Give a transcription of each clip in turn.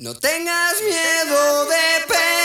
No tengas miedo de perderte,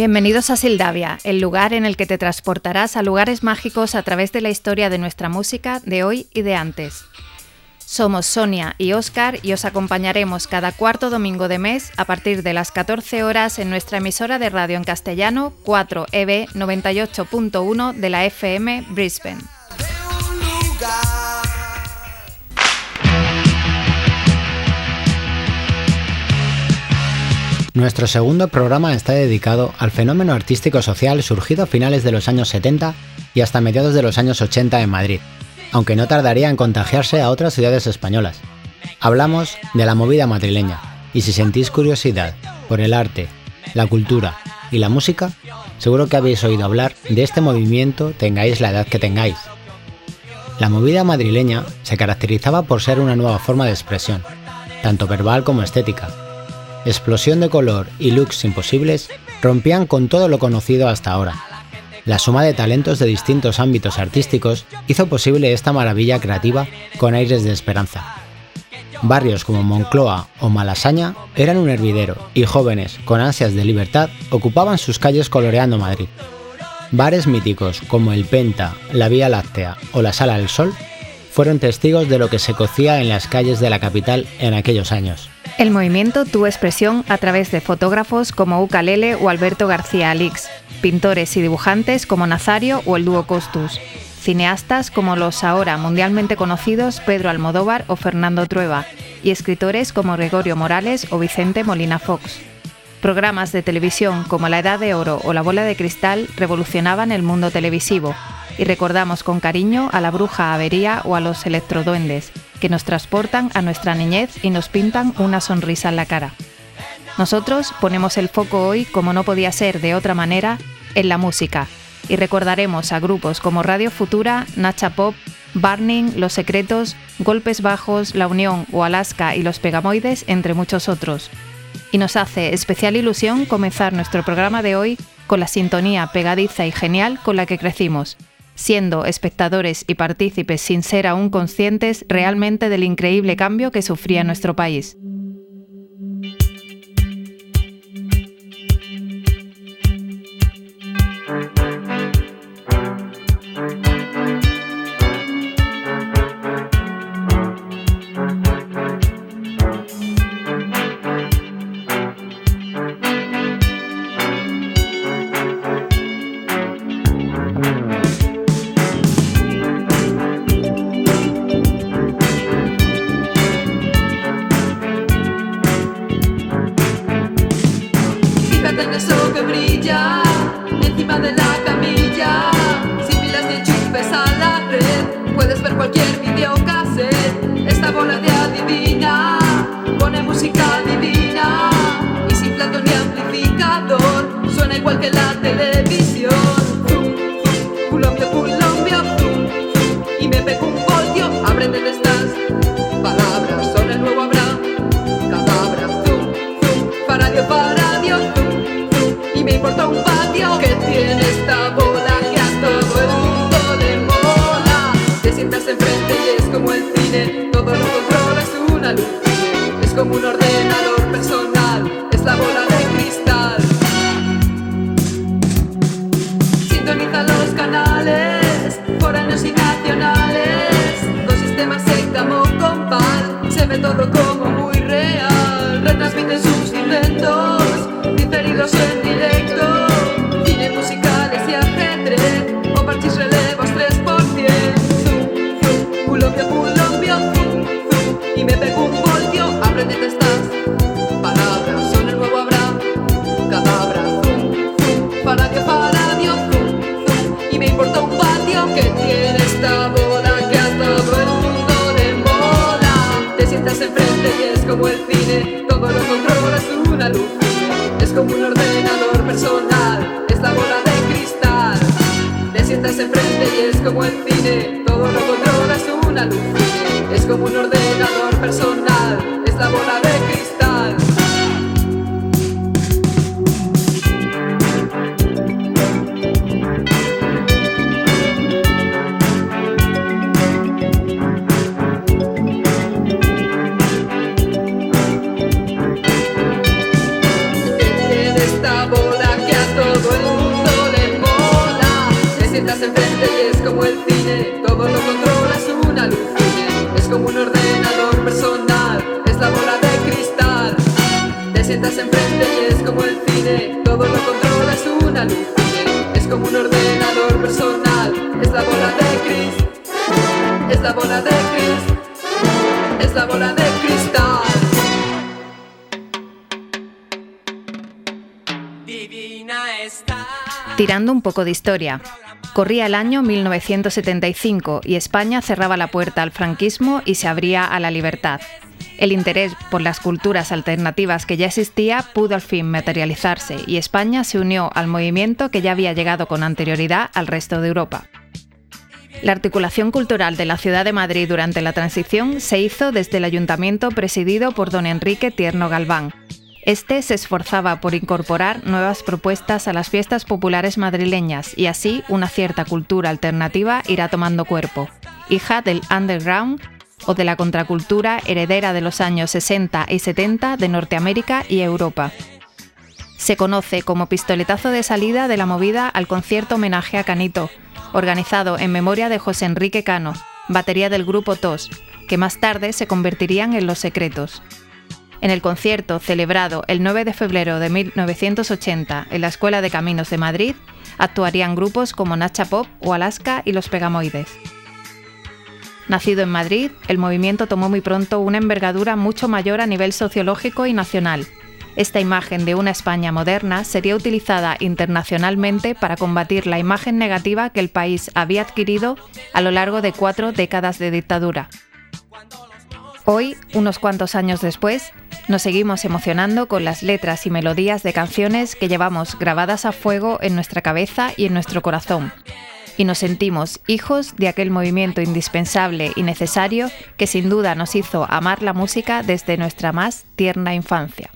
Bienvenidos a Sildavia, el lugar en el que te transportarás a lugares mágicos a través de la historia de nuestra música de hoy y de antes. Somos Sonia y Oscar y os acompañaremos cada cuarto domingo de mes a partir de las 14 horas en nuestra emisora de radio en castellano E 4EB 98.1 de la FM Brisbane. Nuestro segundo programa está dedicado al fenómeno artístico social surgido a finales de los años 70 y hasta mediados de los años 80 en Madrid, aunque no tardaría en contagiarse a otras ciudades españolas. Hablamos de la movida madrileña, y si sentís curiosidad por el arte, la cultura y la música, seguro que habéis oído hablar de este movimiento tengáis la edad que tengáis. La movida madrileña se caracterizaba por ser una nueva forma de expresión, tanto verbal como estética, explosión de color y looks imposibles rompían con todo lo conocido hasta ahora. La suma de talentos de distintos ámbitos artísticos hizo posible esta maravilla creativa con aires de esperanza. Barrios como Moncloa o Malasaña eran un hervidero y jóvenes con ansias de libertad ocupaban sus calles coloreando Madrid. Bares míticos como el Penta, la Vía Láctea o la Sala del Sol fueron testigos de lo que se cocía en las calles de la capital en aquellos años. El movimiento tuvo expresión a través de fotógrafos como Ucalele o Alberto García Alix, pintores y dibujantes como Nazario o el dúo Costus, cineastas como los ahora mundialmente conocidos Pedro Almodóvar o Fernando Trueba, y escritores como Gregorio Morales o Vicente Molina Fox. Programas de televisión como La Edad de Oro o La Bola de Cristal revolucionaban el mundo televisivo, y recordamos con cariño a la bruja Avería o a los electroduendes, que nos transportan a nuestra niñez y nos pintan una sonrisa en la cara. Nosotros ponemos el foco hoy, como no podía ser de otra manera, en la música, y recordaremos a grupos como Radio Futura, Nacha Pop, Burning, Los Secretos, Golpes Bajos, La Unión o Alaska y Los Pegamoides, entre muchos otros. Y nos hace especial ilusión comenzar nuestro programa de hoy con la sintonía pegadiza y genial con la que crecimos, siendo espectadores y partícipes sin ser aún conscientes realmente del increíble cambio que sufría nuestro país. Enfrente y es como el cine. Todo lo controlas una luz Es como un ordenador personal Es la bola de cristal. Te sientas enfrente y es como el cine. Todo lo controlas una luz Es como un ordenador personal Es la bola de cris Es la bola de cris Es la bola de cristal. Tirando un poco de historia. Corría el año 1975 y España cerraba la puerta al franquismo y se abría a la libertad. El interés por las culturas alternativas que ya existía pudo al fin materializarse y España se unió al movimiento que ya había llegado con anterioridad al resto de Europa. La articulación cultural de la ciudad de Madrid durante la transición se hizo desde el ayuntamiento presidido por don Enrique Tierno Galván. Este se esforzaba por incorporar nuevas propuestas a las fiestas populares madrileñas y así una cierta cultura alternativa irá tomando cuerpo. Hija del underground o de la contracultura heredera de los años 60 y 70 de Norteamérica y Europa. Se conoce como pistoletazo de salida de la movida al concierto homenaje a Canito, organizado en memoria de José Enrique Cano, batería del grupo TOS, que más tarde se convertirían en Los Secretos. En el concierto celebrado el 9 de febrero de 1980 en la Escuela de Caminos de Madrid, actuarían grupos como Nacha Pop o Alaska y Los Pegamoides. Nacido en Madrid, el movimiento tomó muy pronto una envergadura mucho mayor a nivel sociológico y nacional. Esta imagen de una España moderna sería utilizada internacionalmente para combatir la imagen negativa que el país había adquirido a lo largo de cuatro décadas de dictadura. Hoy, unos cuantos años después, nos seguimos emocionando con las letras y melodías de canciones que llevamos grabadas a fuego en nuestra cabeza y en nuestro corazón. Y nos sentimos hijos de aquel movimiento indispensable y necesario que sin duda nos hizo amar la música desde nuestra más tierna infancia.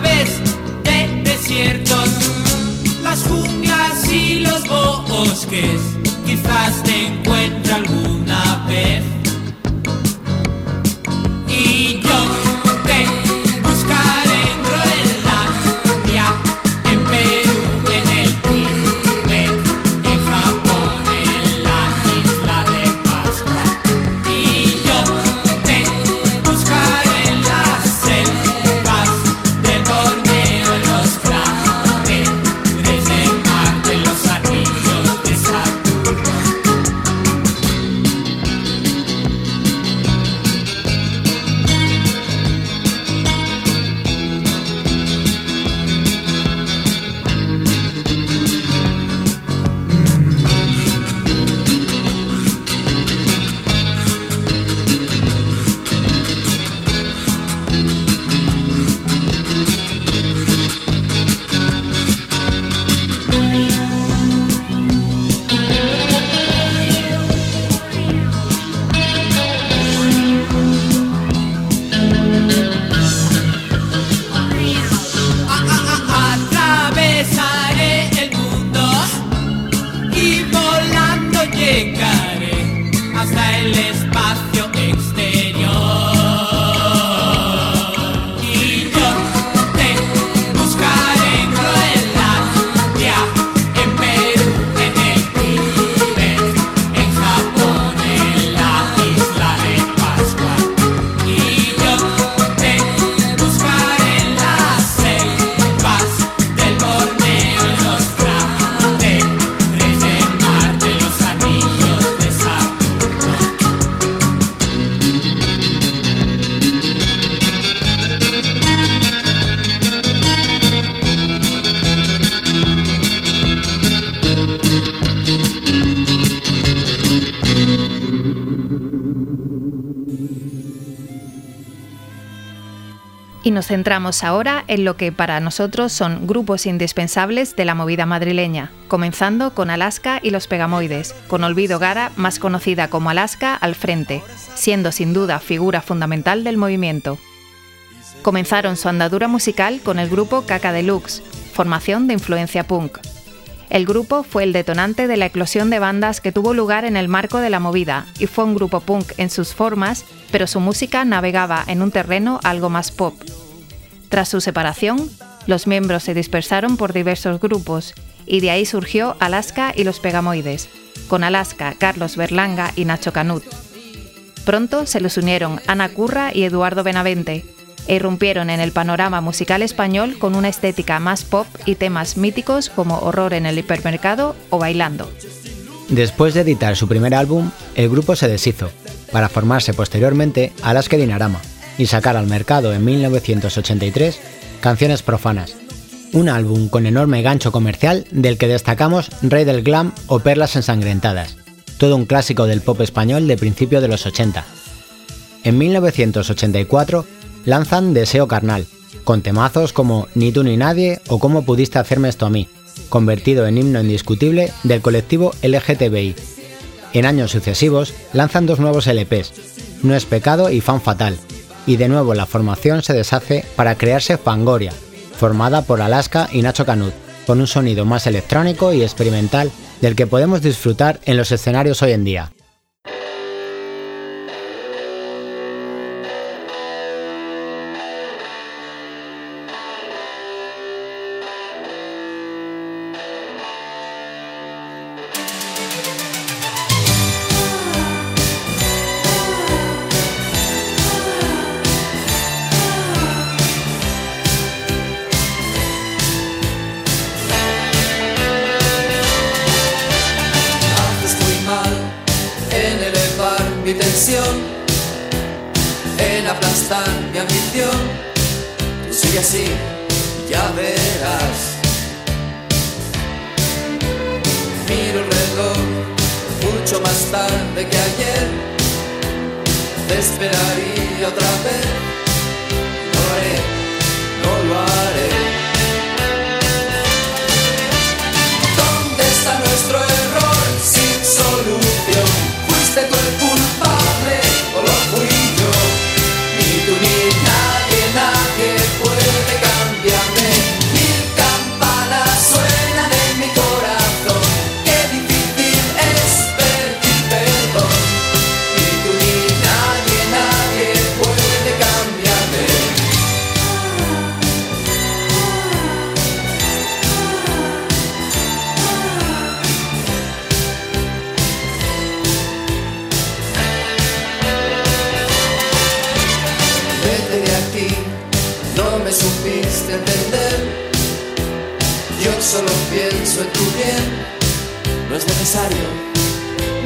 De desiertos, las junglas y los bosques, quizás te encuentre alguna vez. Nos centramos ahora en lo que para nosotros son grupos indispensables de la movida madrileña, comenzando con Alaska y los Pegamoides, con Olvido Gara, más conocida como Alaska, al frente, siendo sin duda figura fundamental del movimiento. Comenzaron su andadura musical con el grupo Caca Deluxe, formación de influencia punk. El grupo fue el detonante de la eclosión de bandas que tuvo lugar en el marco de la movida y fue un grupo punk en sus formas, pero su música navegaba en un terreno algo más pop. Tras su separación, los miembros se dispersaron por diversos grupos y de ahí surgió Alaska y los Pegamoides, con Alaska, Carlos Berlanga y Nacho Canut. Pronto se les unieron Ana Curra y Eduardo Benavente, e irrumpieron en el panorama musical español con una estética más pop y temas míticos como Horror en el hipermercado o Bailando. Después de editar su primer álbum, el grupo se deshizo, para formarse posteriormente Alaska Dinarama y sacar al mercado en 1983 Canciones Profanas, un álbum con enorme gancho comercial del que destacamos Rey del Glam o Perlas Ensangrentadas, todo un clásico del pop español de principio de los 80. En 1984 lanzan Deseo Carnal, con temazos como Ni tú ni nadie o Cómo pudiste hacerme esto a mí, convertido en himno indiscutible del colectivo LGTBI. En años sucesivos lanzan dos nuevos LPs, No es pecado y Fan Fatal, y de nuevo la formación se deshace para crearse Fangoria, formada por Alaska y Nacho Canut, con un sonido más electrónico y experimental del que podemos disfrutar en los escenarios hoy en día.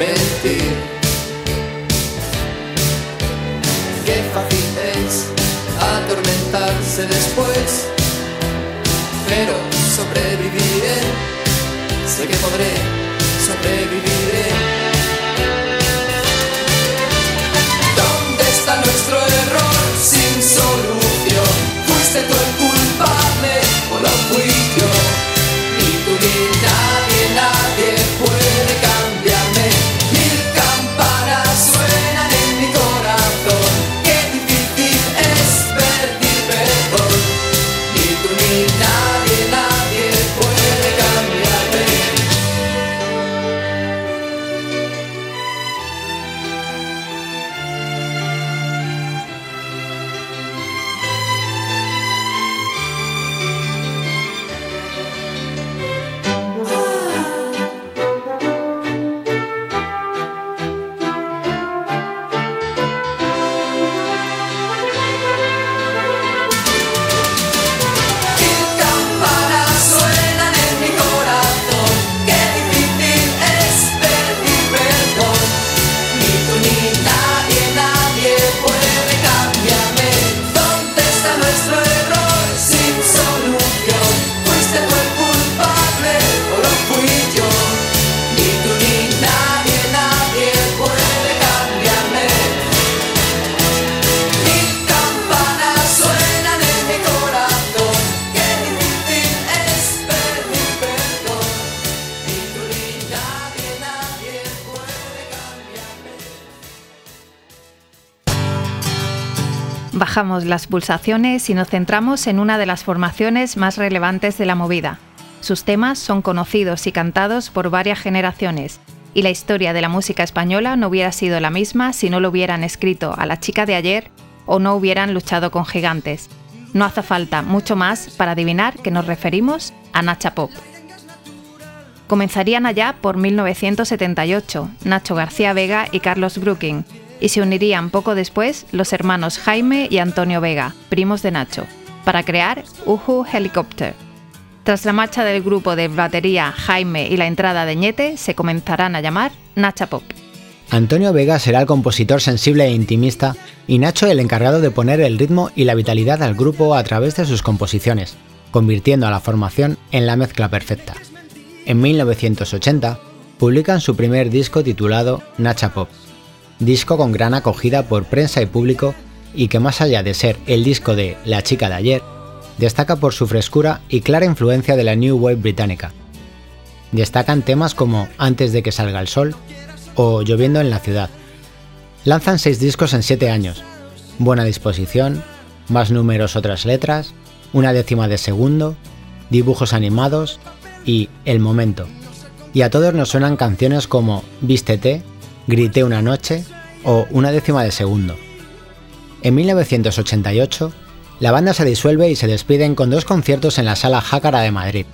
mentir. Qué fácil es atormentarse después, pero sobreviviré, sé que podré, sobreviviré. ¿Dónde está nuestro error sin solución? Fuiste tú el Las pulsaciones y nos centramos en una de las formaciones más relevantes de la movida. Sus temas son conocidos y cantados por varias generaciones, y la historia de la música española no hubiera sido la misma si no lo hubieran escrito a la chica de ayer o no hubieran luchado con gigantes. No hace falta mucho más para adivinar que nos referimos a Nacha Pop. Comenzarían allá por 1978 Nacho García Vega y Carlos Brooking, y se unirían poco después los hermanos Jaime y Antonio Vega, primos de Nacho, para crear Uhu Helicopter. Tras la marcha del grupo de batería Jaime y la entrada de Ñete, se comenzarán a llamar Nacha Pop. Antonio Vega será el compositor sensible e intimista y Nacho el encargado de poner el ritmo y la vitalidad al grupo a través de sus composiciones, convirtiendo a la formación en la mezcla perfecta. En 1980 publican su primer disco titulado Nacha Pop, disco con gran acogida por prensa y público y que más allá de ser el disco de La chica de ayer, destaca por su frescura y clara influencia de la New Wave británica. Destacan temas como Antes de que salga el sol o Lloviendo en la ciudad. Lanzan seis discos en siete años, Buena disposición, Más números otras letras, Una décima de segundo, Dibujos animados y El momento. Y a todos nos suenan canciones como Vístete, Grité una noche o Una décima de segundo. En 1988, la banda se disuelve y se despiden con dos conciertos en la sala Jácara de Madrid.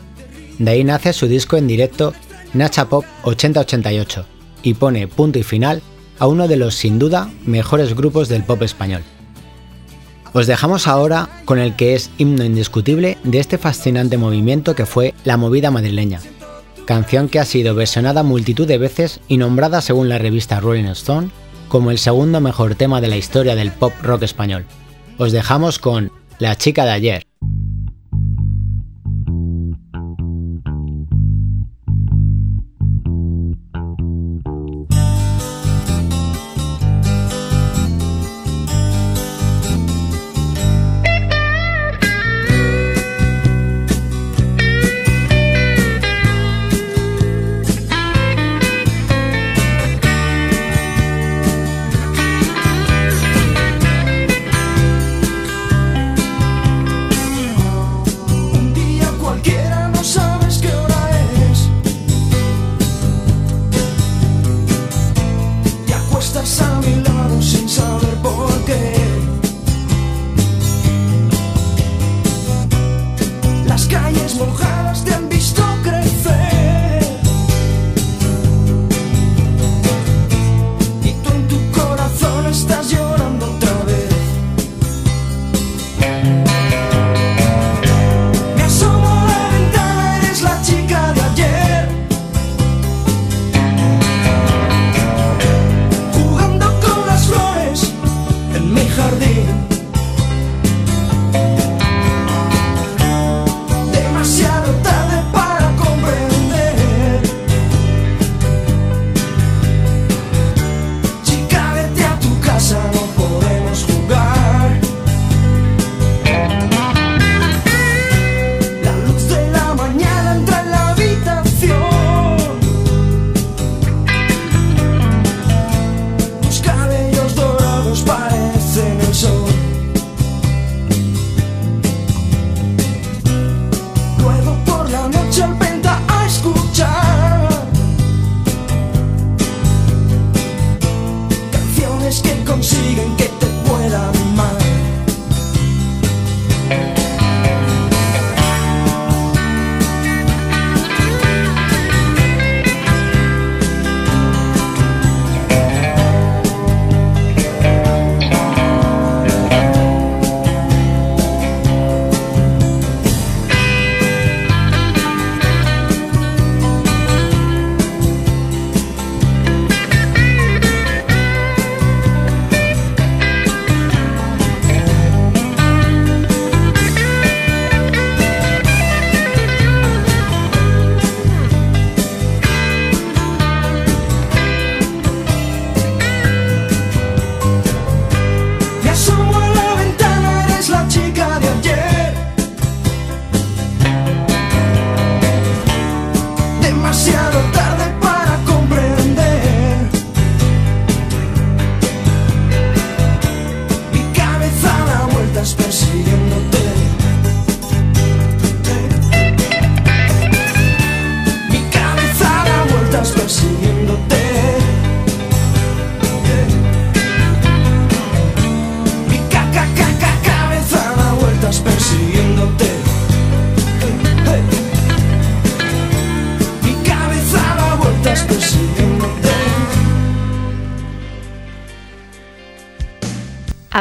De ahí nace su disco en directo Nacha Pop 8088 y pone punto y final a uno de los sin duda mejores grupos del pop español. Os dejamos ahora con el que es himno indiscutible de este fascinante movimiento que fue la movida madrileña, canción que ha sido versionada multitud de veces y nombrada según la revista Rolling Stone como el segundo mejor tema de la historia del pop rock español. Os dejamos con La chica de ayer.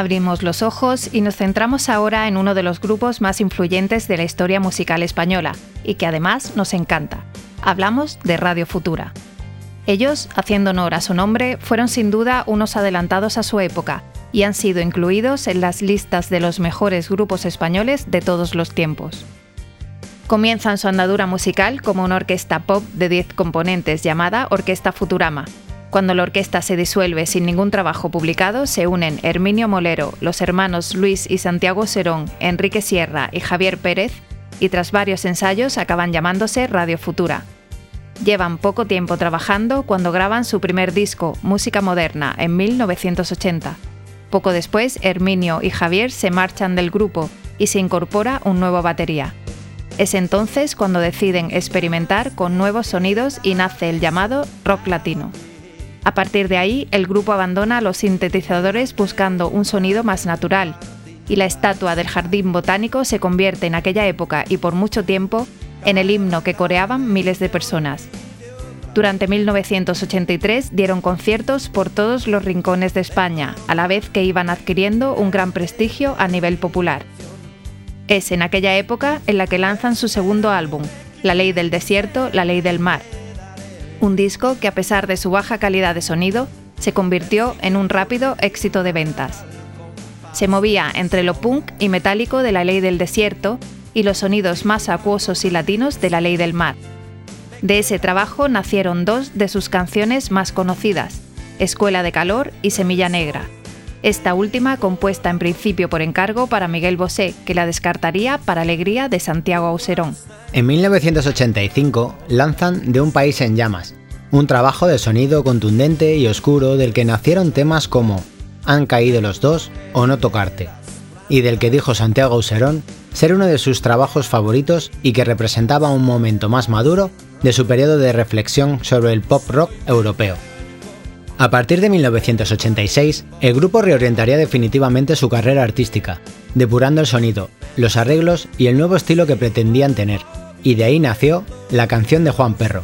Abrimos los ojos y nos centramos ahora en uno de los grupos más influyentes de la historia musical española y que además nos encanta. Hablamos de Radio Futura. Ellos, haciendo honor a su nombre, fueron sin duda unos adelantados a su época y han sido incluidos en las listas de los mejores grupos españoles de todos los tiempos. Comienzan su andadura musical como una orquesta pop de 10 componentes llamada Orquesta Futurama, cuando la orquesta se disuelve sin ningún trabajo publicado, se unen Herminio Molero, los hermanos Luis y Santiago Serón, Enrique Sierra y Javier Pérez, y tras varios ensayos acaban llamándose Radio Futura. Llevan poco tiempo trabajando cuando graban su primer disco, Música Moderna, en 1980. Poco después, Herminio y Javier se marchan del grupo y se incorpora un nuevo batería. Es entonces cuando deciden experimentar con nuevos sonidos y nace el llamado rock latino. A partir de ahí, el grupo abandona los sintetizadores buscando un sonido más natural, y la estatua del jardín botánico se convierte en aquella época y por mucho tiempo en el himno que coreaban miles de personas. Durante 1983 dieron conciertos por todos los rincones de España, a la vez que iban adquiriendo un gran prestigio a nivel popular. Es en aquella época en la que lanzan su segundo álbum, La ley del desierto, la ley del mar, un disco que a pesar de su baja calidad de sonido, se convirtió en un rápido éxito de ventas. Se movía entre lo punk y metálico de la ley del desierto y los sonidos más acuosos y latinos de la ley del mar. De ese trabajo nacieron dos de sus canciones más conocidas, Escuela de Calor y Semilla Negra. Esta última compuesta en principio por encargo para Miguel Bosé, que la descartaría para alegría de Santiago Auserón. En 1985 lanzan De un país en llamas, un trabajo de sonido contundente y oscuro del que nacieron temas como Han caído los dos o No tocarte, y del que dijo Santiago Auserón ser uno de sus trabajos favoritos y que representaba un momento más maduro de su periodo de reflexión sobre el pop rock europeo. A partir de 1986, el grupo reorientaría definitivamente su carrera artística, depurando el sonido, los arreglos y el nuevo estilo que pretendían tener, y de ahí nació La canción de Juan Perro,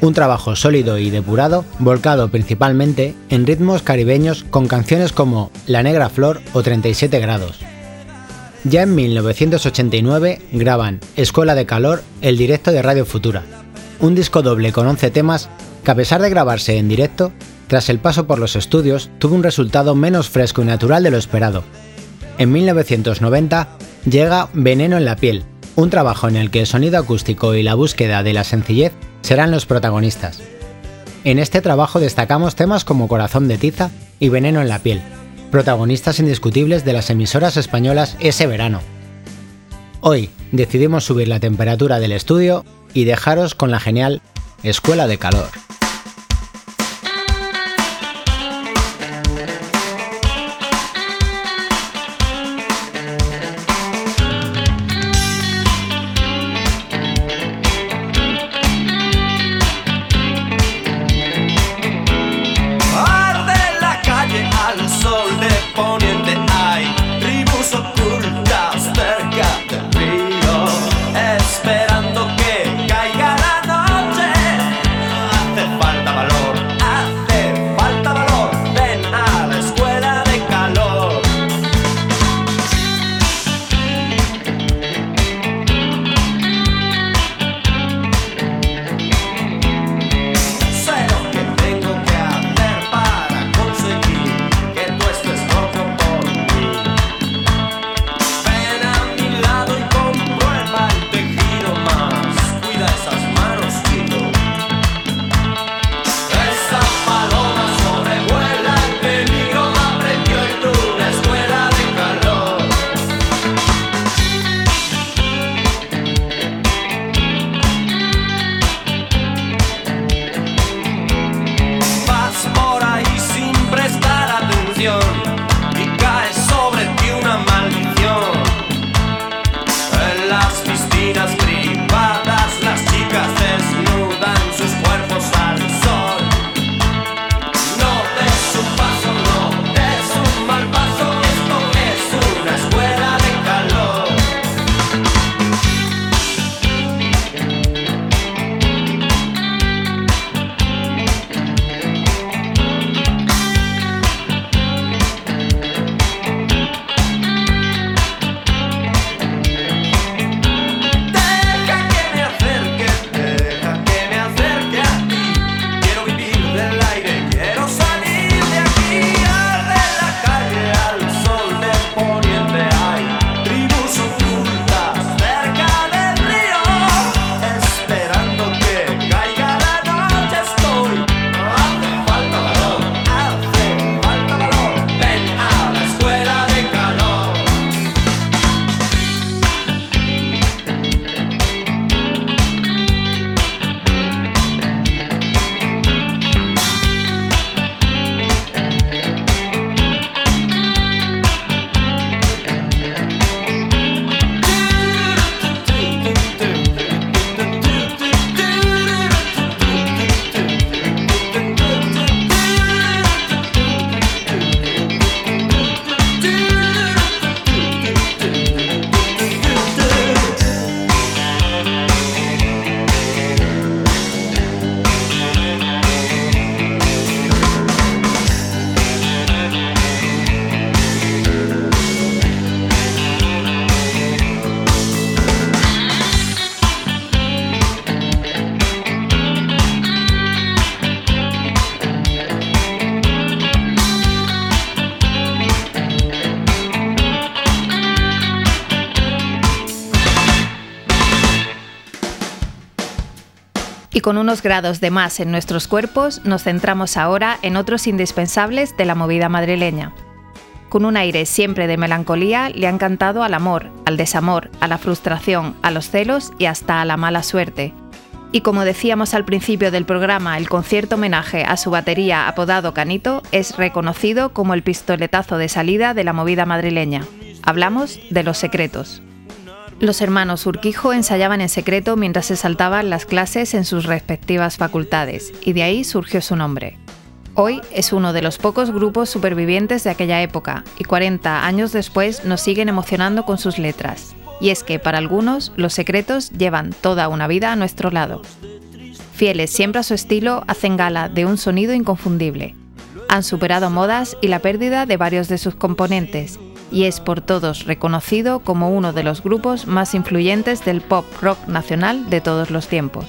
un trabajo sólido y depurado, volcado principalmente en ritmos caribeños con canciones como La Negra Flor o 37 grados. Ya en 1989 graban Escuela de Calor, el directo de Radio Futura, un disco doble con 11 temas que a pesar de grabarse en directo, tras el paso por los estudios tuvo un resultado menos fresco y natural de lo esperado. En 1990 llega Veneno en la piel, un trabajo en el que el sonido acústico y la búsqueda de la sencillez serán los protagonistas. En este trabajo destacamos temas como Corazón de tiza y Veneno en la piel, protagonistas indiscutibles de las emisoras españolas ese verano. Hoy decidimos subir la temperatura del estudio y dejaros con la genial Escuela de Calor. Con unos grados de más en nuestros cuerpos, nos centramos ahora en otros indispensables de la movida madrileña. Con un aire siempre de melancolía, le han cantado al amor, al desamor, a la frustración, a los celos y hasta a la mala suerte. Y como decíamos al principio del programa, el concierto homenaje a su batería apodado Canito es reconocido como el pistoletazo de salida de la movida madrileña. Hablamos de los secretos. Los hermanos Urquijo ensayaban en secreto mientras se saltaban las clases en sus respectivas facultades, y de ahí surgió su nombre. Hoy es uno de los pocos grupos supervivientes de aquella época, y 40 años después nos siguen emocionando con sus letras. Y es que para algunos los secretos llevan toda una vida a nuestro lado. Fieles siempre a su estilo, hacen gala de un sonido inconfundible. Han superado modas y la pérdida de varios de sus componentes, y es por todos reconocido como uno de los grupos más influyentes del pop rock nacional de todos los tiempos.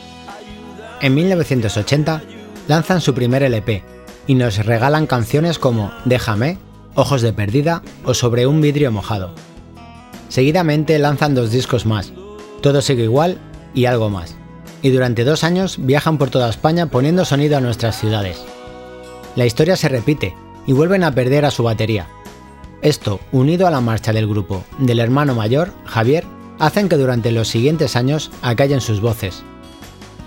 En 1980 lanzan su primer LP y nos regalan canciones como Déjame, Ojos de Perdida o Sobre un vidrio mojado. Seguidamente lanzan dos discos más, Todo sigue igual y algo más. Y durante dos años viajan por toda España poniendo sonido a nuestras ciudades. La historia se repite y vuelven a perder a su batería, esto, unido a la marcha del grupo del hermano mayor, Javier, hacen que durante los siguientes años acallen sus voces.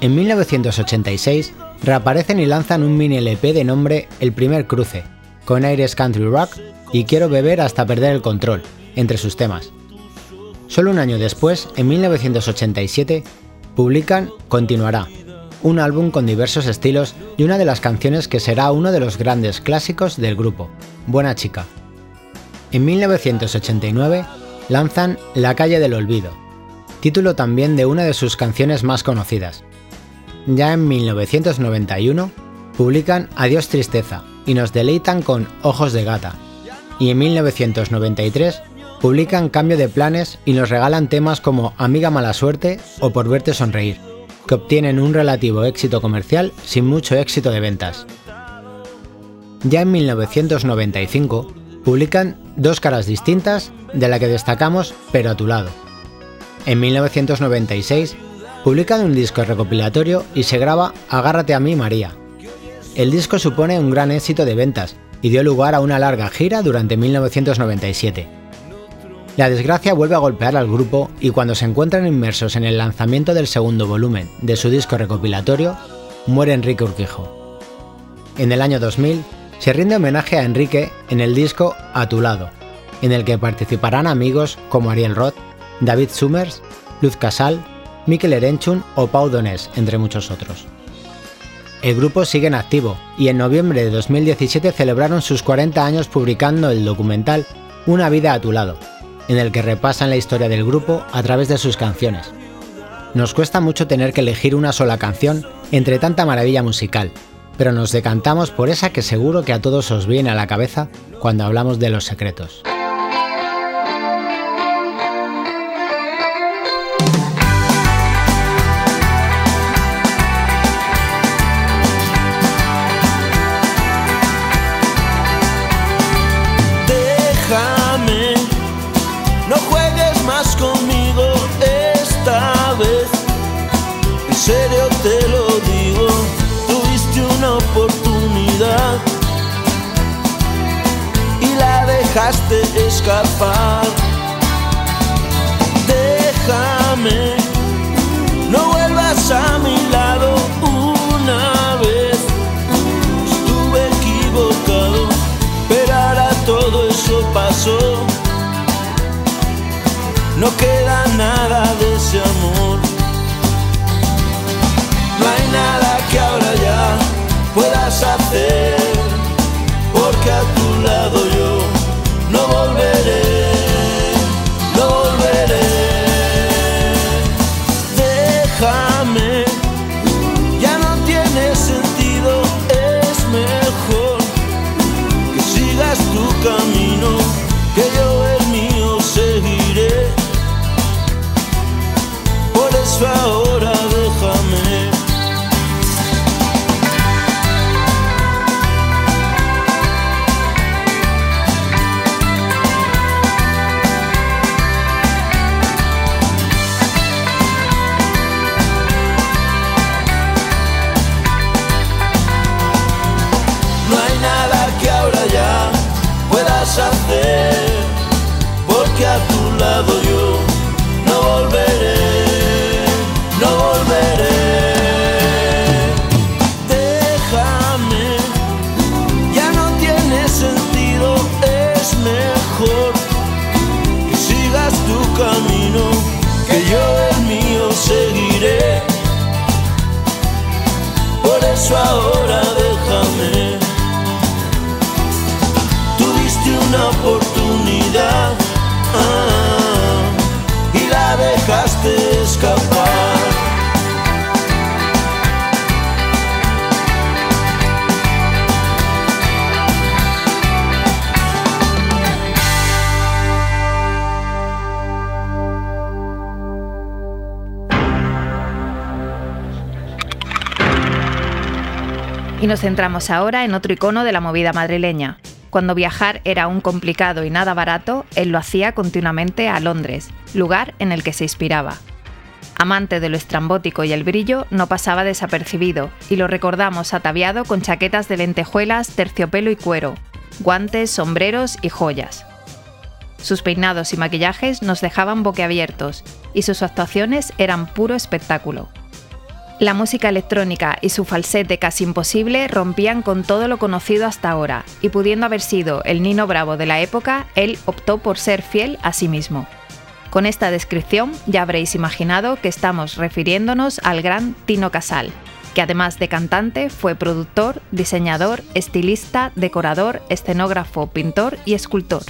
En 1986 reaparecen y lanzan un mini LP de nombre El primer cruce, con aires country rock y Quiero beber hasta perder el control, entre sus temas. Solo un año después, en 1987, publican Continuará, un álbum con diversos estilos y una de las canciones que será uno de los grandes clásicos del grupo, Buena Chica. En 1989 lanzan La calle del olvido, título también de una de sus canciones más conocidas. Ya en 1991 publican Adiós tristeza y nos deleitan con Ojos de gata. Y en 1993 publican Cambio de planes y nos regalan temas como Amiga mala suerte o Por verte sonreír, que obtienen un relativo éxito comercial sin mucho éxito de ventas. Ya en 1995 publican Dos caras distintas, de la que destacamos Pero a tu lado. En 1996 publican un disco recopilatorio y se graba Agárrate a mí María. El disco supone un gran éxito de ventas y dio lugar a una larga gira durante 1997. La desgracia vuelve a golpear al grupo y cuando se encuentran inmersos en el lanzamiento del segundo volumen de su disco recopilatorio, muere Enrique Urquijo. En el año 2000 se rinde homenaje a Enrique en el disco A tu lado, en el que participarán amigos como Ariel Roth, David Summers, Luz Casal, Mikel Erenchun o Pau Donés, entre muchos otros. El grupo sigue en activo y en noviembre de 2017 celebraron sus 40 años publicando el documental Una vida a tu lado, en el que repasan la historia del grupo a través de sus canciones. Nos cuesta mucho tener que elegir una sola canción entre tanta maravilla musical, pero nos decantamos por esa que seguro que a todos os viene a la cabeza cuando hablamos de los secretos. Dejaste escapar. Déjame, no vuelvas a mi lado una vez. Estuve equivocado, pero ahora todo eso pasó. No queda nada de ese amor. No hay nada que ahora ya puedas hacer, nos centramos ahora en otro icono de la movida madrileña. Cuando viajar era un complicado y nada barato, él lo hacía continuamente a Londres, lugar en el que se inspiraba. Amante de lo estrambótico y el brillo, no pasaba desapercibido, y lo recordamos ataviado con chaquetas de lentejuelas, terciopelo y cuero, guantes, sombreros y joyas. Sus peinados y maquillajes nos dejaban boquiabiertos, y sus actuaciones eran puro espectáculo. La música electrónica y su falsete casi imposible rompían con todo lo conocido hasta ahora, y pudiendo haber sido el Nino Bravo de la época, él optó por ser fiel a sí mismo. Con esta descripción ya habréis imaginado que estamos refiriéndonos al gran Tino Casal, que además de cantante fue productor, diseñador, estilista, decorador, escenógrafo, pintor y escultor.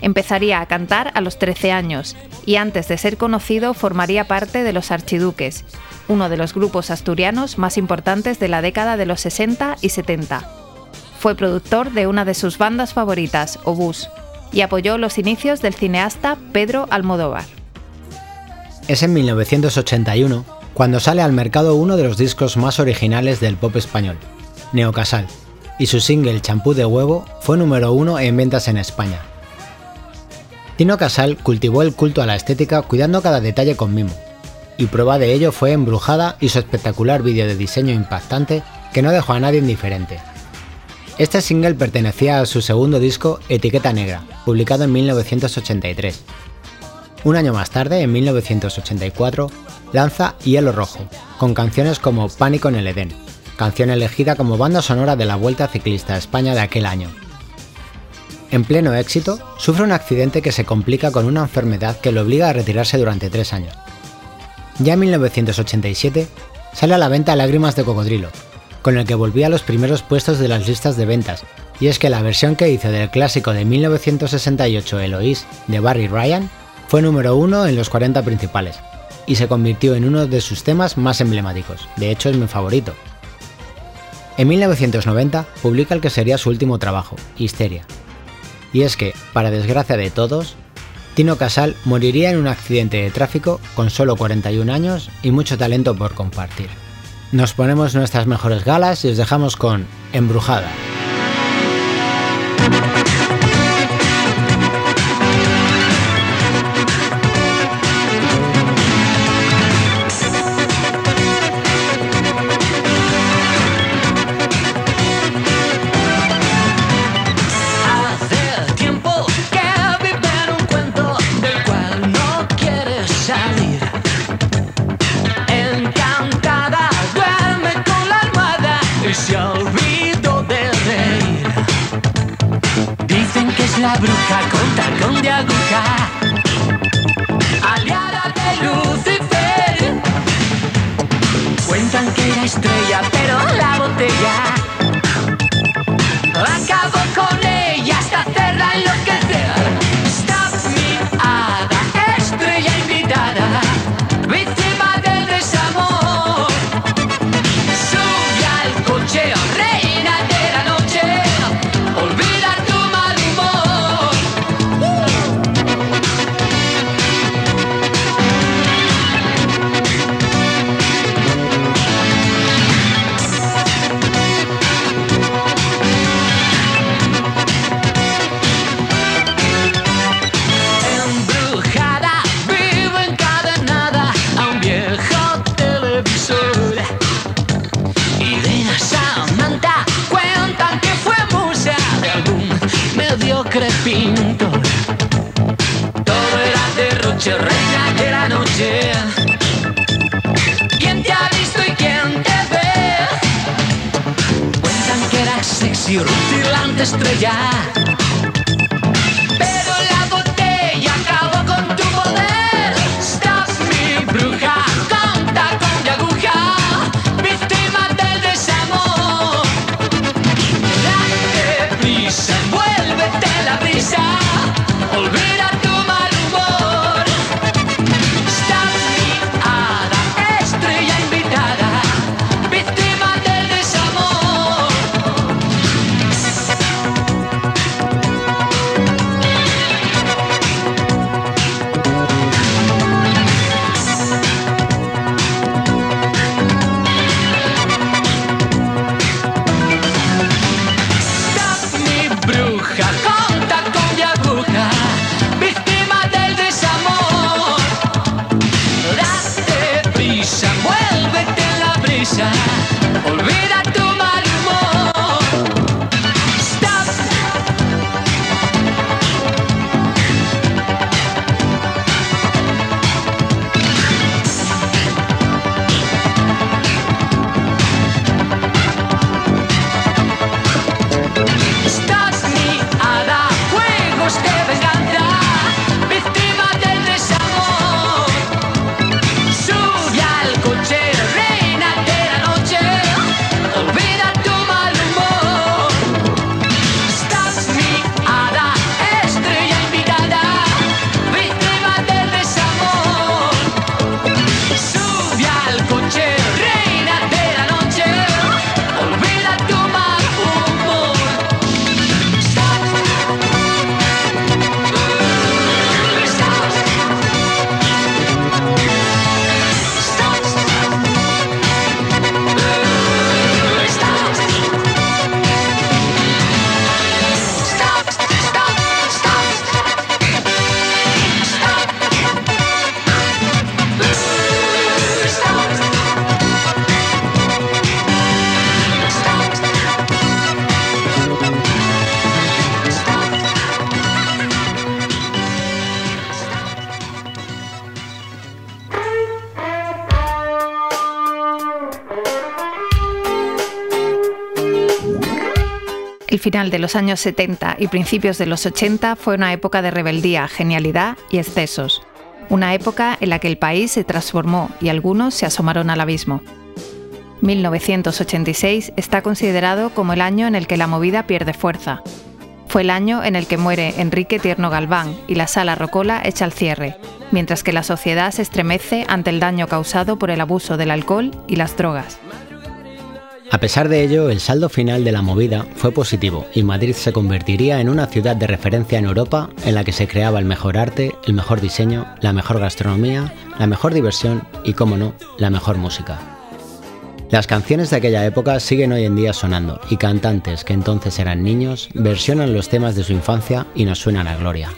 Empezaría a cantar a los 13 años y antes de ser conocido formaría parte de los Archiduques, uno de los grupos asturianos más importantes de la década de los 60 y 70. Fue productor de una de sus bandas favoritas, Obús, y apoyó los inicios del cineasta Pedro Almodóvar. Es en 1981 cuando sale al mercado uno de los discos más originales del pop español, Neocasal, y su single Champú de huevo fue número uno en ventas en España. Tino Casal cultivó el culto a la estética cuidando cada detalle con mimo, y prueba de ello fue Embrujada y su espectacular vídeo de diseño impactante que no dejó a nadie indiferente. Este single pertenecía a su segundo disco Etiqueta Negra, publicado en 1983. Un año más tarde, en 1984, lanza Hielo Rojo, con canciones como Pánico en el Edén, canción elegida como banda sonora de la Vuelta Ciclista a España de aquel año. En pleno éxito, sufre un accidente que se complica con una enfermedad que lo obliga a retirarse durante tres años. Ya en 1987 sale a la venta Lágrimas de Cocodrilo, con el que volvía a los primeros puestos de las listas de ventas, y es que la versión que hizo del clásico de 1968 Eloise de Barry Ryan fue número uno en los 40 principales, y se convirtió en uno de sus temas más emblemáticos, de hecho es mi favorito. En 1990 publica el que sería su último trabajo, Histeria. Y es que, para desgracia de todos, Tino Casal moriría en un accidente de tráfico con solo 41 años y mucho talento por compartir. Nos ponemos nuestras mejores galas y os dejamos con Embrujada. Final de los años 70 y principios de los 80 fue una época de rebeldía, genialidad y excesos. Una época en la que el país se transformó y algunos se asomaron al abismo. 1986 está considerado como el año en el que la movida pierde fuerza. Fue el año en el que muere Enrique Tierno Galván y la sala Rocola echa al cierre, mientras que la sociedad se estremece ante el daño causado por el abuso del alcohol y las drogas. A pesar de ello, el saldo final de la movida fue positivo y Madrid se convertiría en una ciudad de referencia en Europa en la que se creaba el mejor arte, el mejor diseño, la mejor gastronomía, la mejor diversión y, como no, la mejor música. Las canciones de aquella época siguen hoy en día sonando y cantantes que entonces eran niños versionan los temas de su infancia y nos suenan a gloria.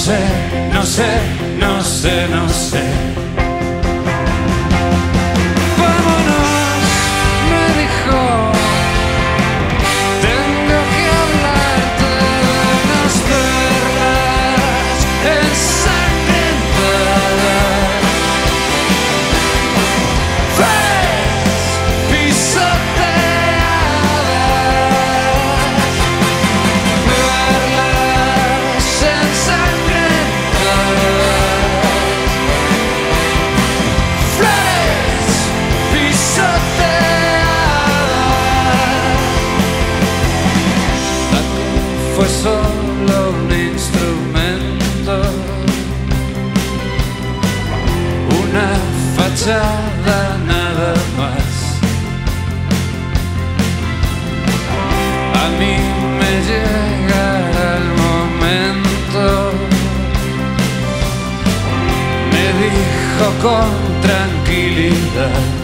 Sé, no sé, no sé, no sé. Fachada nada más. A mí me llegará el momento, me dijo con tranquilidad.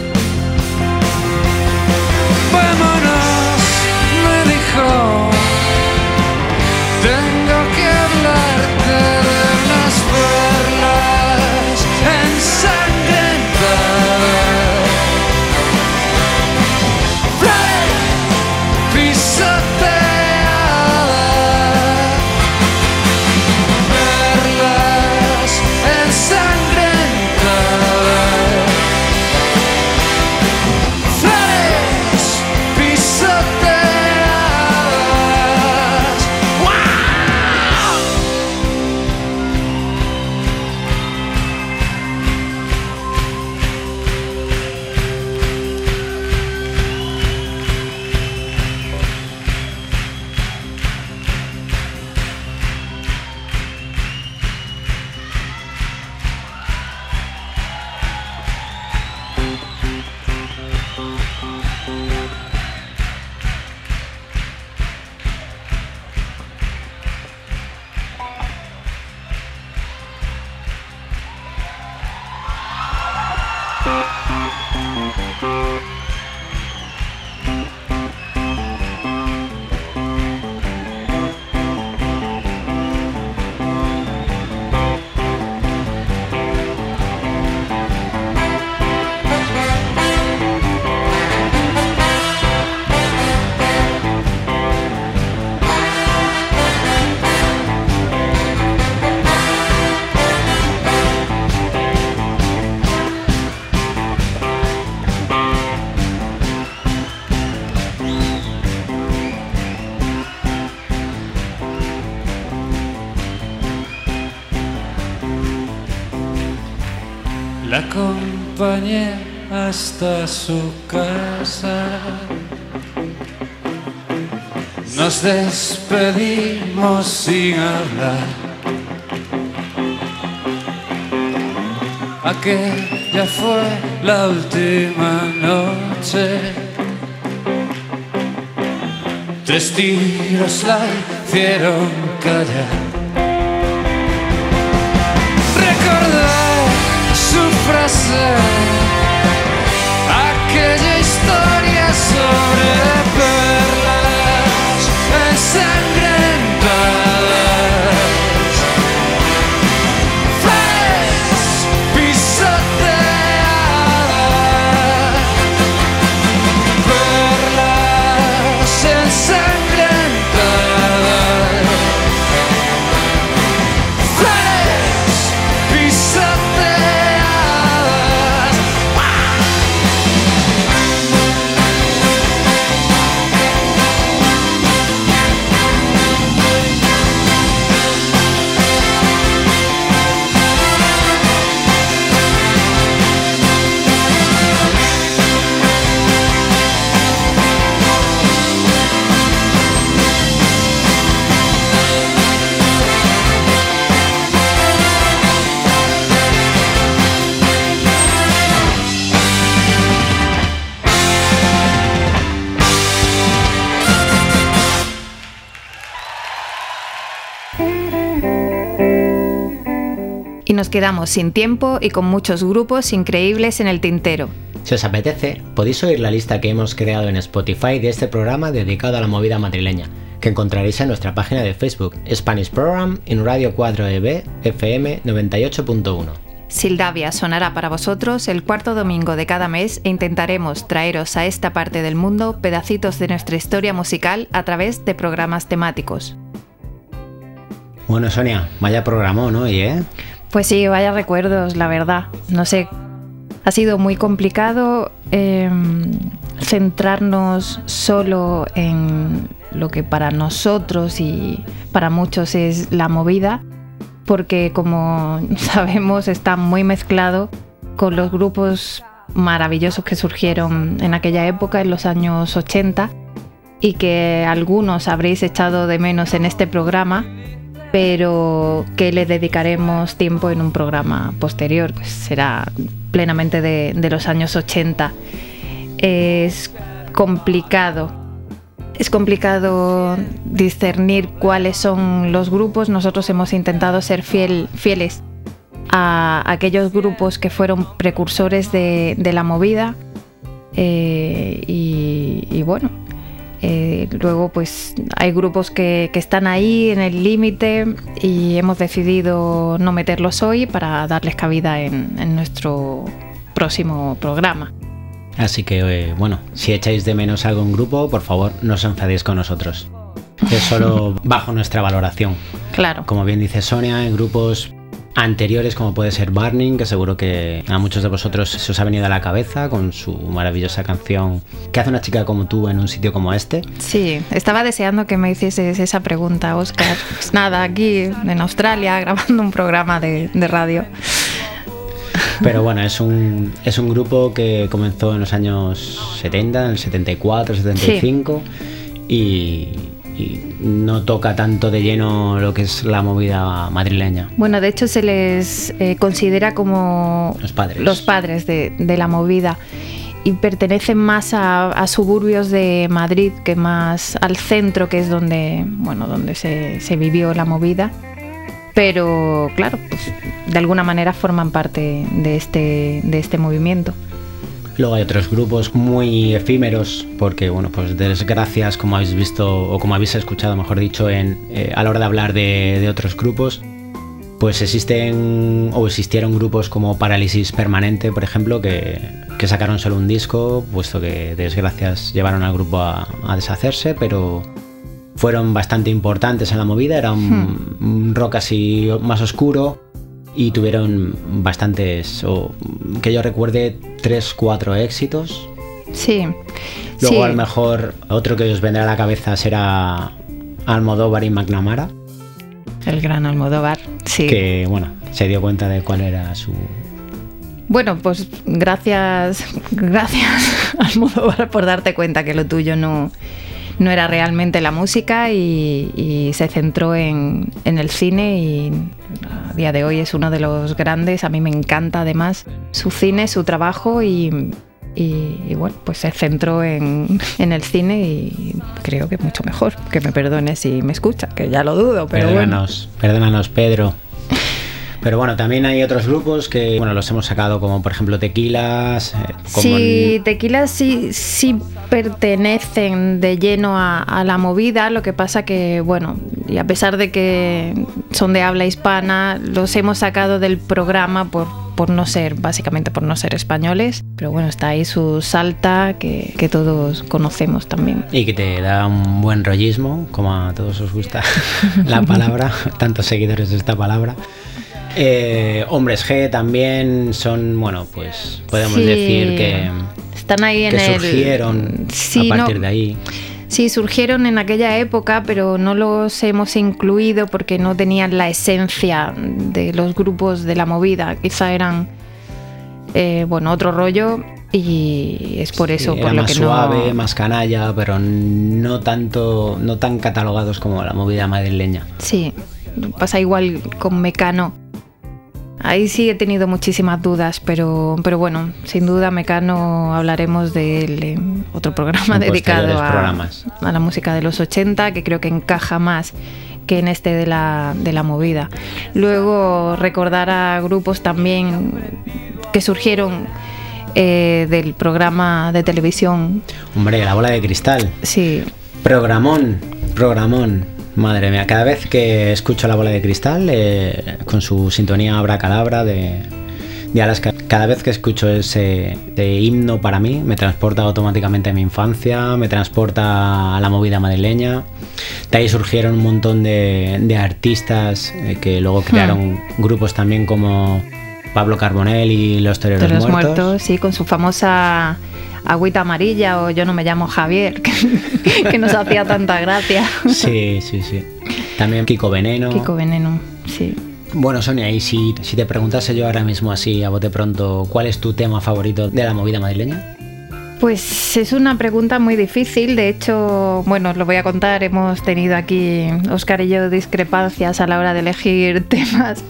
Su casa. Nos despedimos sin hablar. Aquella fue la última noche. Tres tiros la hicieron callar. Recordé su frase, aquella historia sobre perlas nos quedamos sin tiempo y con muchos grupos increíbles en el tintero. Si os apetece, podéis oír la lista que hemos creado en Spotify de este programa dedicado a la movida madrileña, que encontraréis en nuestra página de Facebook, Spanish Program en Radio 4EB FM 98.1. Sildavia sonará para vosotros el cuarto domingo de cada mes e intentaremos traeros a esta parte del mundo pedacitos de nuestra historia musical a través de programas temáticos. Bueno, Sonia, vaya programón hoy, ¿eh? Pues sí, vaya recuerdos, la verdad. No sé, ha sido muy complicado eh, centrarnos solo en lo que para nosotros y para muchos es la movida, porque como sabemos está muy mezclado con los grupos maravillosos que surgieron en aquella época, en los años 80. y que algunos habréis echado de menos en este programa, pero que le dedicaremos tiempo en un programa posterior, pues será plenamente de, los años 80. Es complicado. Es complicado discernir cuáles son los grupos. Nosotros hemos intentado ser fiel, fieles a aquellos grupos que fueron precursores de, la movida. Eh, y bueno, eh, luego pues hay grupos que, que están ahí en el límite y hemos decidido no meterlos hoy para darles cabida en, en nuestro próximo programa. Así que, eh, bueno, si echáis de menos algún grupo, por favor, no os enfadéis con nosotros. Es solo bajo nuestra valoración. Claro. Como bien dice Sonia, en grupos anteriores como puede ser Burning, que seguro que a muchos de vosotros se os ha venido a la cabeza con su maravillosa canción ¿Qué hace una chica como tú en un sitio como este? Sí, estaba deseando que me hicieses esa pregunta, Oscar. Pues nada, aquí en Australia grabando un programa de, de radio. Pero bueno, es un, es un grupo que comenzó en los años 70, en el 74, 75 y, y no toca tanto de lleno lo que es la movida madrileña. Bueno, de hecho se les eh, considera como Los padres. los padres de, de la movida y pertenecen más a, a suburbios de Madrid que más al centro, que es donde, bueno, donde se, se vivió la movida. Pero claro, pues, de alguna manera forman parte de este, de este movimiento. Luego hay otros grupos muy efímeros, porque bueno, pues desgracias, como habéis visto, o como habéis escuchado, mejor dicho, en, eh, a la hora de hablar de, de otros grupos, pues existen o existieron grupos como Parálisis Permanente, por ejemplo, que, que sacaron solo un disco, puesto que desgracias llevaron al grupo a, a deshacerse, pero fueron bastante importantes en la movida, era un, un rock así más oscuro y tuvieron bastantes, o que yo recuerde, 3, 4 éxitos. Sí. Luego sí. a lo mejor otro que os vendrá a la cabeza será Almodóvar y McNamara, El gran Almodóvar, sí. que bueno, se dio cuenta de cuál era su... Bueno, pues gracias, gracias Almodóvar por darte cuenta que lo tuyo no, no era realmente la música y, y se centró en, en el cine y a día de hoy es uno de los grandes. A mí me encanta además su cine, su trabajo y, y- y bueno, pues se centró en, en el cine y creo que mucho mejor. Que me perdone si me escucha, que ya lo dudo, pero bueno. perdónanos, perdónanos, Pedro. Pero bueno, también hay otros grupos que, bueno, los hemos sacado como por ejemplo Tequilas, eh, como Sí, el- Tequila sí, sí pertenecen de lleno a, a la movida, lo que pasa que, bueno, y a pesar de que son de habla hispana, los hemos sacado del programa por, por no ser, básicamente por no ser españoles, pero bueno, está ahí su salta que, que todos conocemos también. y que te da un buen rollismo, como a todos os gusta la palabra, tantos seguidores de esta palabra. Eh, Hombres G también son, bueno, pues podemos Sí, decir que, Están ahí en que el... surgieron Sí, a no- partir de ahí. Sí, surgieron en aquella época, pero no los hemos incluido porque no tenían la esencia de los grupos de la movida. Quizá eran, eh, bueno, otro rollo y es por eso Sí, por lo más que suave, no. más canalla, pero no tanto, no tan catalogados como la movida madrileña. Sí, pasa igual con Mecano. Ahí sí he tenido muchísimas dudas, pero, pero bueno, sin duda Mecano hablaremos de otro programa dedicado a la música de los 80, que creo que encaja más que en este de la, de la movida. Luego recordar a grupos también que surgieron eh, del programa de televisión. Hombre, la bola de cristal. Sí, Programón, programón. Madre mía, cada vez que escucho la bola de cristal, eh, con su sintonía abracadabra de, de Alaska, cada vez que escucho ese, ese himno para mí, me transporta automáticamente a mi infancia, me transporta a la movida madrileña. De ahí surgieron un montón de, de artistas eh, que luego crearon grupos también como Pablo Carbonell y Los Toreros los Muertos. muertos, sí, con su famosa agüita amarilla o yo no me llamo Javier, que, que nos hacía tanta gracia. Sí, sí, sí. También Kiko Veneno. Kiko Veneno, sí. Bueno, Sonia, y si, si te preguntase yo ahora mismo así, a bote pronto, ¿cuál es tu tema favorito de la movida madrileña? Pues es una pregunta muy difícil. De hecho, bueno, os lo voy a contar. Hemos tenido aquí, Oscar y yo, discrepancias a la hora de elegir temas.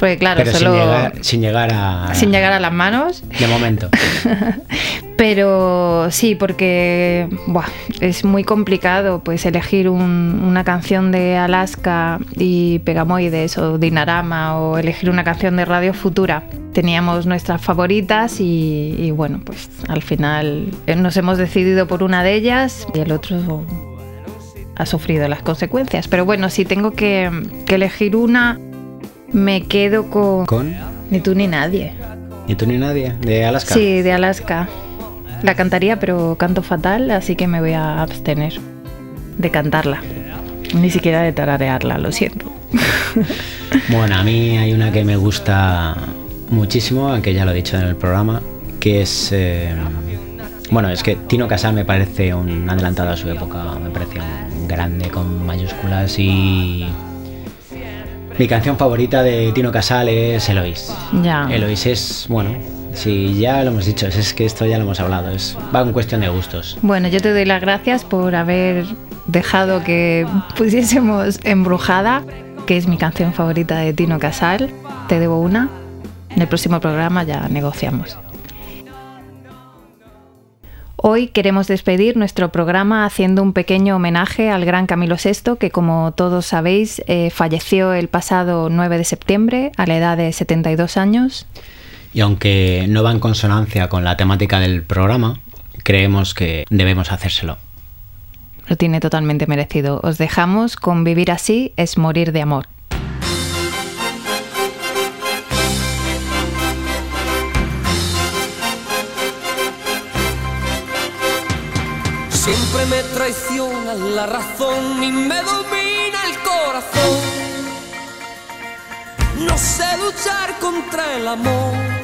Porque, claro, Pero sin solo. llegar, sin llegar a. sin llegar a las manos. De momento. Pero sí, porque buah, es muy complicado pues elegir un- una canción de Alaska y Pegamoides o Dinarama o elegir una canción de Radio Futura. Teníamos nuestras favoritas y, y bueno, pues al final eh, nos hemos decidido por una de ellas y el otro ha sufrido las consecuencias. Pero bueno, si tengo que, que elegir una, me quedo con Con. Ni tú ni nadie. ¿Y tú ni nadie? ¿De Alaska? Sí, de Alaska. La cantaría, pero canto fatal, así que me voy a abstener de cantarla. Ni siquiera de tararearla, lo siento. Bueno, a mí hay una que me gusta muchísimo, que ya lo he dicho en el programa, que es... eh, bueno, es que Tino Casal me parece un adelantado a su época, me parece un grande con mayúsculas y... Mi canción favorita de Tino Casal es Eloís. Ya. Eloís es, bueno, si ya lo hemos dicho, es que esto ya lo hemos hablado, es, va en cuestión de gustos. Bueno, yo te doy las gracias por haber dejado que pusiésemos Embrujada, que es mi canción favorita de Tino Casal. Te debo una. En el próximo programa ya negociamos. Hoy queremos despedir nuestro programa haciendo un pequeño homenaje al gran Camilo VI, que como todos sabéis eh, falleció el pasado 9 de septiembre a la edad de 72 años. Y aunque no va en consonancia con la temática del programa, creemos que debemos hacérselo. Lo tiene totalmente merecido. Os dejamos con Vivir así es morir de amor. Siempre me traiciona la razón y me domina el corazón. No sé luchar contra el amor.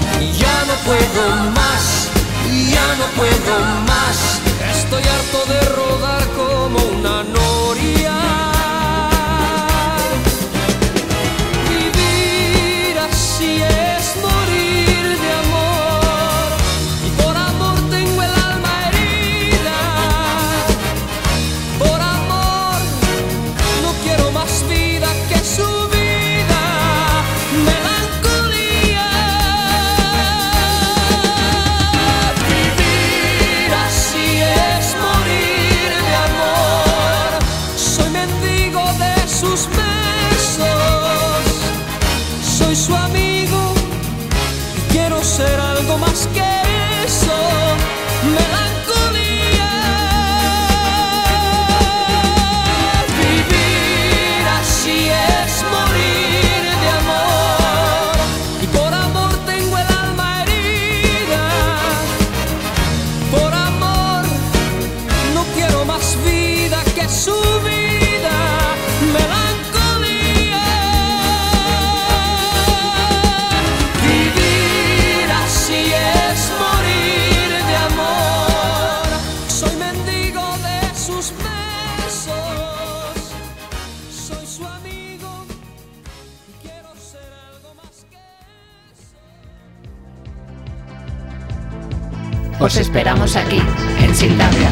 Ya no puedo más, ya no puedo más. Estoy harto de rodar como aquí, en Sildavia.